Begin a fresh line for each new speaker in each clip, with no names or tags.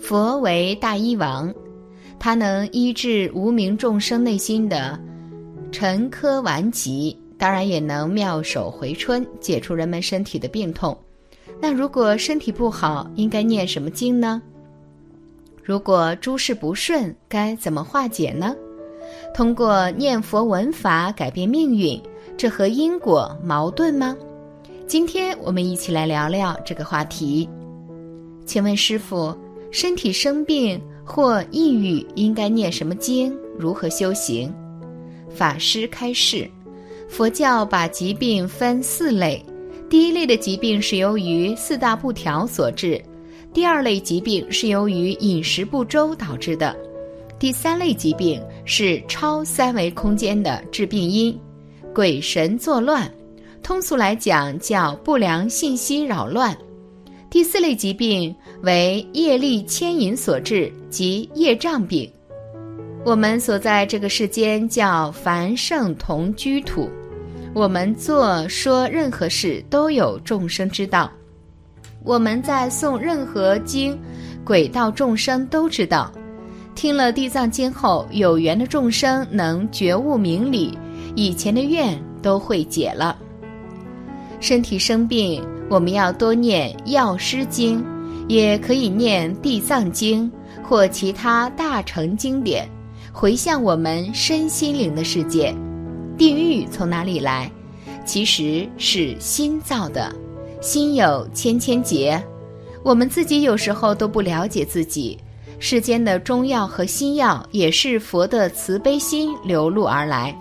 佛为大医王，他能医治无名众生内心的沉疴顽疾，当然也能妙手回春，解除人们身体的病痛。那如果身体不好，应该念什么经呢？如果诸事不顺，该怎么化解呢？通过念佛文法改变命运，这和因果矛盾吗？今天我们一起来聊聊这个话题。请问师傅，身体生病或抑郁应该念什么经？如何修行？法师开示：佛教把疾病分四类，第一类的疾病是由于四大不调所致，第二类疾病是由于饮食不周导致的，第三类疾病是超三维空间的致病因，鬼神作乱。通俗来讲，叫不良信息扰乱。第四类疾病为业力牵引所致，即业障病。我们所在这个世间叫凡圣同居土，我们做说任何事都有众生知道。我们在诵任何经，鬼道众生都知道。听了地藏经后，有缘的众生能觉悟明理，以前的愿都会解了。身体生病，我们要多念药师经，也可以念地藏经或其他大乘经典，回向我们身心灵的世界。地狱从哪里来？其实是心造的，心有千千结，我们自己有时候都不了解自己。世间的中药和西药，也是佛的慈悲心流露而来。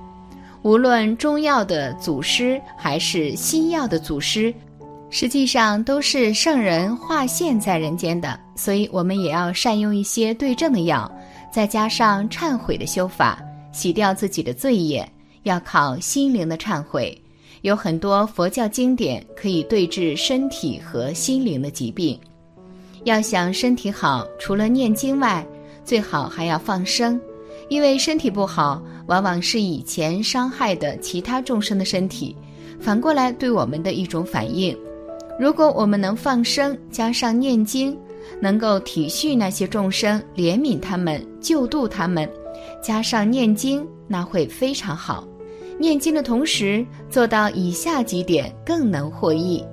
无论中药的祖师还是西药的祖师，实际上都是圣人化现在人间的，所以我们也要善用一些对症的药，再加上忏悔的修法，洗掉自己的罪业。要靠心灵的忏悔，有很多佛教经典可以对治身体和心灵的疾病。要想身体好，除了念经外，最好还要放生。因为身体不好，往往是以前伤害的其他众生的身体，反过来对我们的一种反应。如果我们能放生，加上念经，能够体恤那些众生，怜悯他们，救度他们，加上念经，那会非常好。念经的同时做到以下几点，更能获益：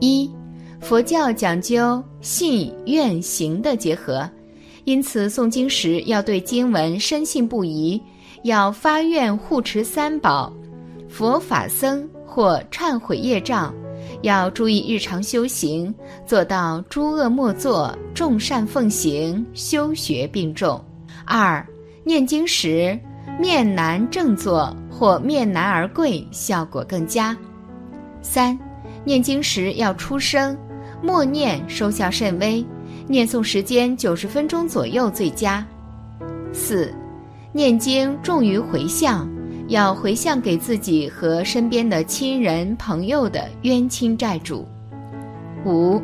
一，佛教讲究信愿行的结合。因此，诵经时要对经文深信不疑，要发愿护持三宝、佛法僧或忏悔业障，要注意日常修行，做到诸恶莫作，众善奉行，修学并重。二、念经时面南正坐或面南而跪，效果更佳。三、念经时要出声，默念收效甚微。念诵时间九十分钟左右最佳。四，念经重于回向，要回向给自己和身边的亲人朋友的冤亲债主。五，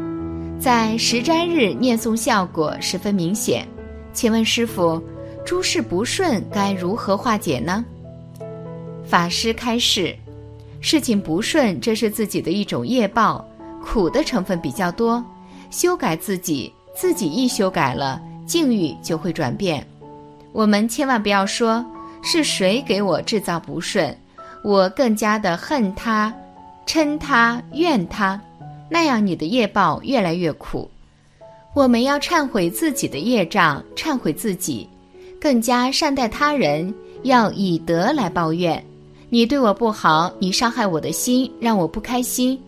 在十斋日念诵效果十分明显。请问师傅，诸事不顺该如何化解呢？法师开示：事情不顺，这是自己的一种业报，苦的成分比较多，修改自己。自己一修改了，境遇就会转变。我们千万不要说是谁给我制造不顺，我更加的恨他、嗔他、怨他，那样你的业报越来越苦。我们要忏悔自己的业障，忏悔自己，更加善待他人，要以德来报怨。你对我不好，你伤害我的心，让我不开心，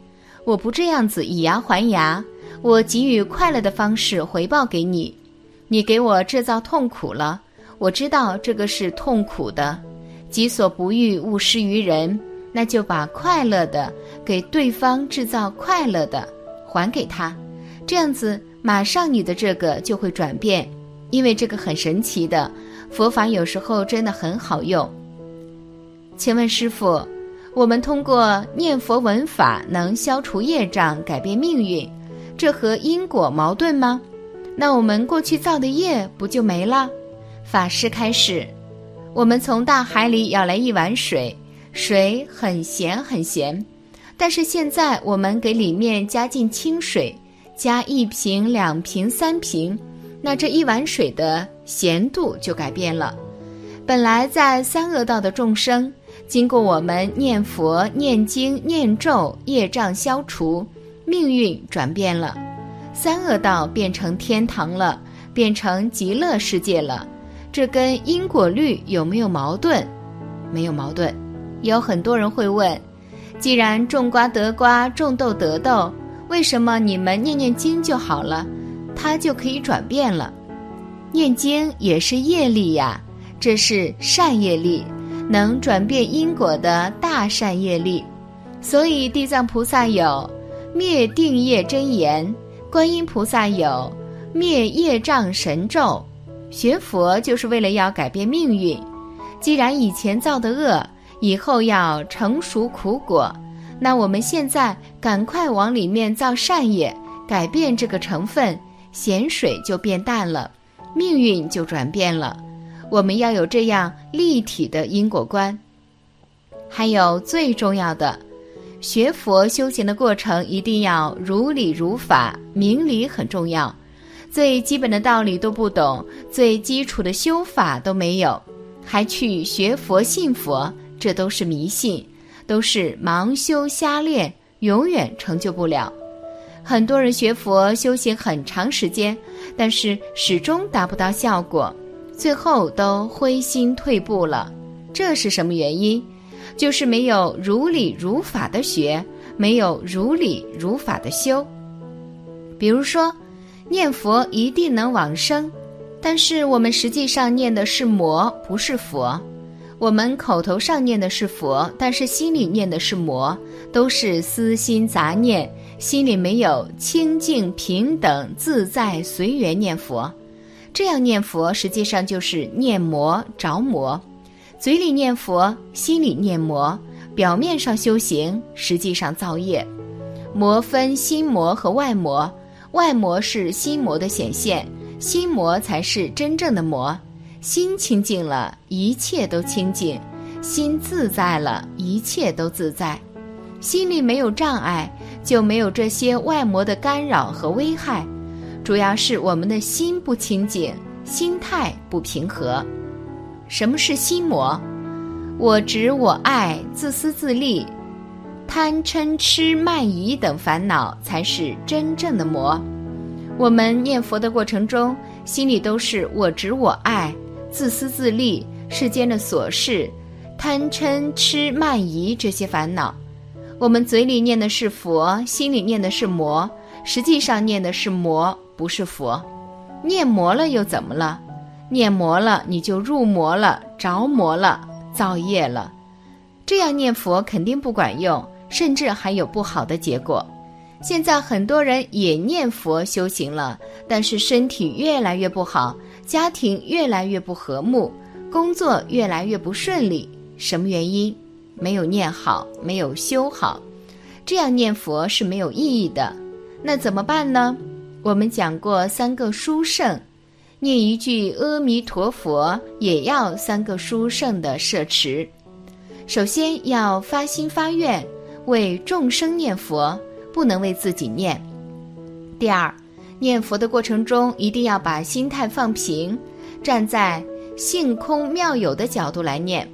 我不这样子以牙还牙。我给予快乐的方式回报给你，你给我制造痛苦了，我知道这个是痛苦的，己所不欲，勿施于人，那就把快乐的给对方制造快乐的还给他，这样子马上你的这个就会转变。因为这个很神奇的佛法，有时候真的很好用。请问师傅，我们通过念佛文法能消除业障、改变命运，这和因果矛盾吗？那我们过去造的业不就没了？法师开始，我们从大海里舀来一碗水，水很咸很咸，但是现在我们给里面加进清水，加一瓶、两瓶、三瓶，那这一碗水的咸度就改变了。本来在三恶道的众生，经过我们念佛、念经、念咒，业障消除，命运转变了。三恶道变成天堂了，变成极乐世界了，这跟因果律有没有矛盾？没有矛盾。有很多人会问：既然种瓜得瓜，种豆得豆，为什么你们念念经就好了，它就可以转变了？念经也是业力呀，这是善业力，能转变因果的大善业力。所以地藏菩萨有灭定业真言。观音菩萨有灭业障神咒，学佛就是为了要改变命运。既然以前造的恶，以后要成熟苦果，那我们现在赶快往里面造善业，改变这个成分，咸水就变淡了，命运就转变了。我们要有这样立体的因果观。还有最重要的。学佛修行的过程一定要如理如法，明理很重要。最基本的道理都不懂，最基础的修法都没有，还去学佛信佛，这都是迷信，都是盲修瞎练，永远成就不了。很多人学佛修行很长时间，但是始终达不到效果，最后都灰心退步了。这是什么原因？就是没有如理如法的学，没有如理如法的修。比如说，念佛一定能往生，但是我们实际上念的是魔，不是佛。我们口头上念的是佛，但是心里念的是魔，都是私心杂念，心里没有清净平等自在随缘念佛。这样念佛实际上就是念魔着魔。嘴里念佛，心里念魔，表面上修行，实际上造业。魔分心魔和外魔，外魔是心魔的显现，心魔才是真正的魔。心清净了，一切都清净；心自在了，一切都自在。心里没有障碍，就没有这些外魔的干扰和危害。主要是我们的心不清净，心态不平和。什么是心魔？我执、我爱、自私自利、贪嗔痴慢疑等烦恼，才是真正的魔。我们念佛的过程中，心里都是我执、我爱、自私自利、世间的琐事、贪嗔痴慢疑这些烦恼。我们嘴里念的是佛，心里念的是魔，实际上念的是魔，不是佛。念魔了又怎么了？念魔了，你就入魔了，着魔了，造业了。这样念佛肯定不管用，甚至还有不好的结果。现在很多人也念佛修行了，但是身体越来越不好，家庭越来越不和睦，工作越来越不顺利。什么原因？没有念好，没有修好。这样念佛是没有意义的。那怎么办呢？我们讲过三个殊胜。念一句阿弥陀佛，也要三个殊胜的摄持。首先要发心发愿，为众生念佛，不能为自己念。第二，念佛的过程中一定要把心态放平，站在性空妙有的角度来念。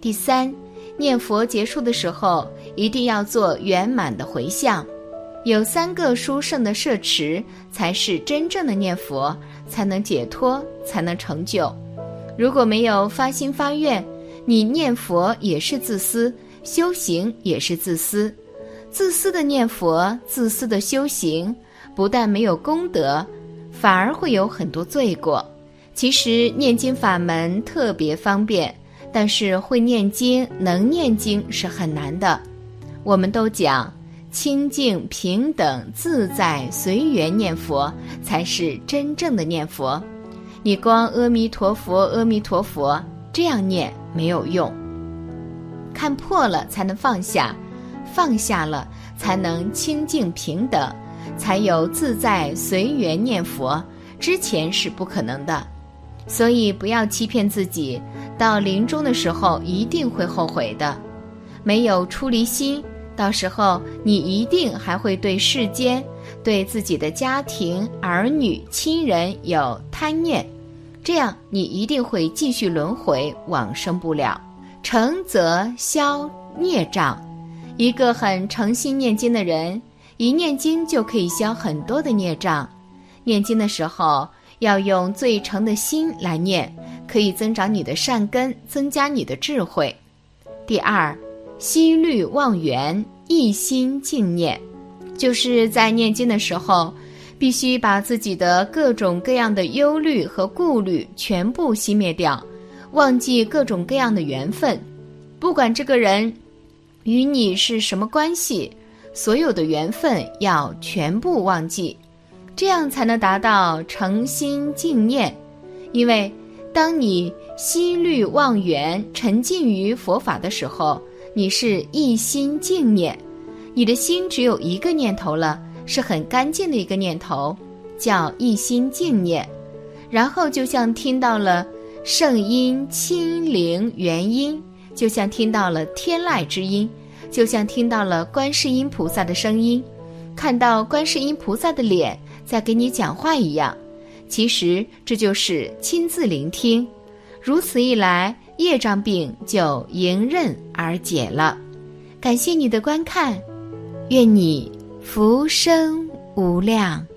第三，念佛结束的时候一定要做圆满的回向。有三个殊胜的摄持，才是真正的念佛。才能解脱，才能成就。如果没有发心发愿，你念佛也是自私，修行也是自私。自私的念佛，自私的修行，不但没有功德，反而会有很多罪过。其实念经法门特别方便，但是会念经、能念经是很难的。我们都讲。清净平等自在随缘念佛才是真正的念佛，你光阿弥陀佛、阿弥陀佛这样念没有用。看破了才能放下，放下了才能清净平等，才有自在随缘念佛。之前是不可能的，所以不要欺骗自己，到临终的时候一定会后悔的。没有出离心，到时候你一定还会对世间、对自己的家庭、儿女、亲人有贪念，这样你一定会继续轮回往生不了。诚则消孽障，一个很诚心念经的人，一念经就可以消很多的孽障。念经的时候要用最诚的心来念，可以增长你的善根，增加你的智慧。第二，息虑忘缘，一心静念，就是在念经的时候，必须把自己的各种各样的忧虑和顾虑全部熄灭掉，忘记各种各样的缘分，不管这个人与你是什么关系，所有的缘分要全部忘记。这样才能达到诚心静念，因为当你心虑忘缘、沉浸于佛法的时候，你是一心静念，你的心只有一个念头了，是很干净的一个念头，叫一心静念。然后就像听到了圣音清灵元音，就像听到了天籁之音，就像听到了观世音菩萨的声音，看到观世音菩萨的脸。在给你讲话一样，其实这就是亲自聆听。如此一来，业障病就迎刃而解了。感谢你的观看，愿你福生无量。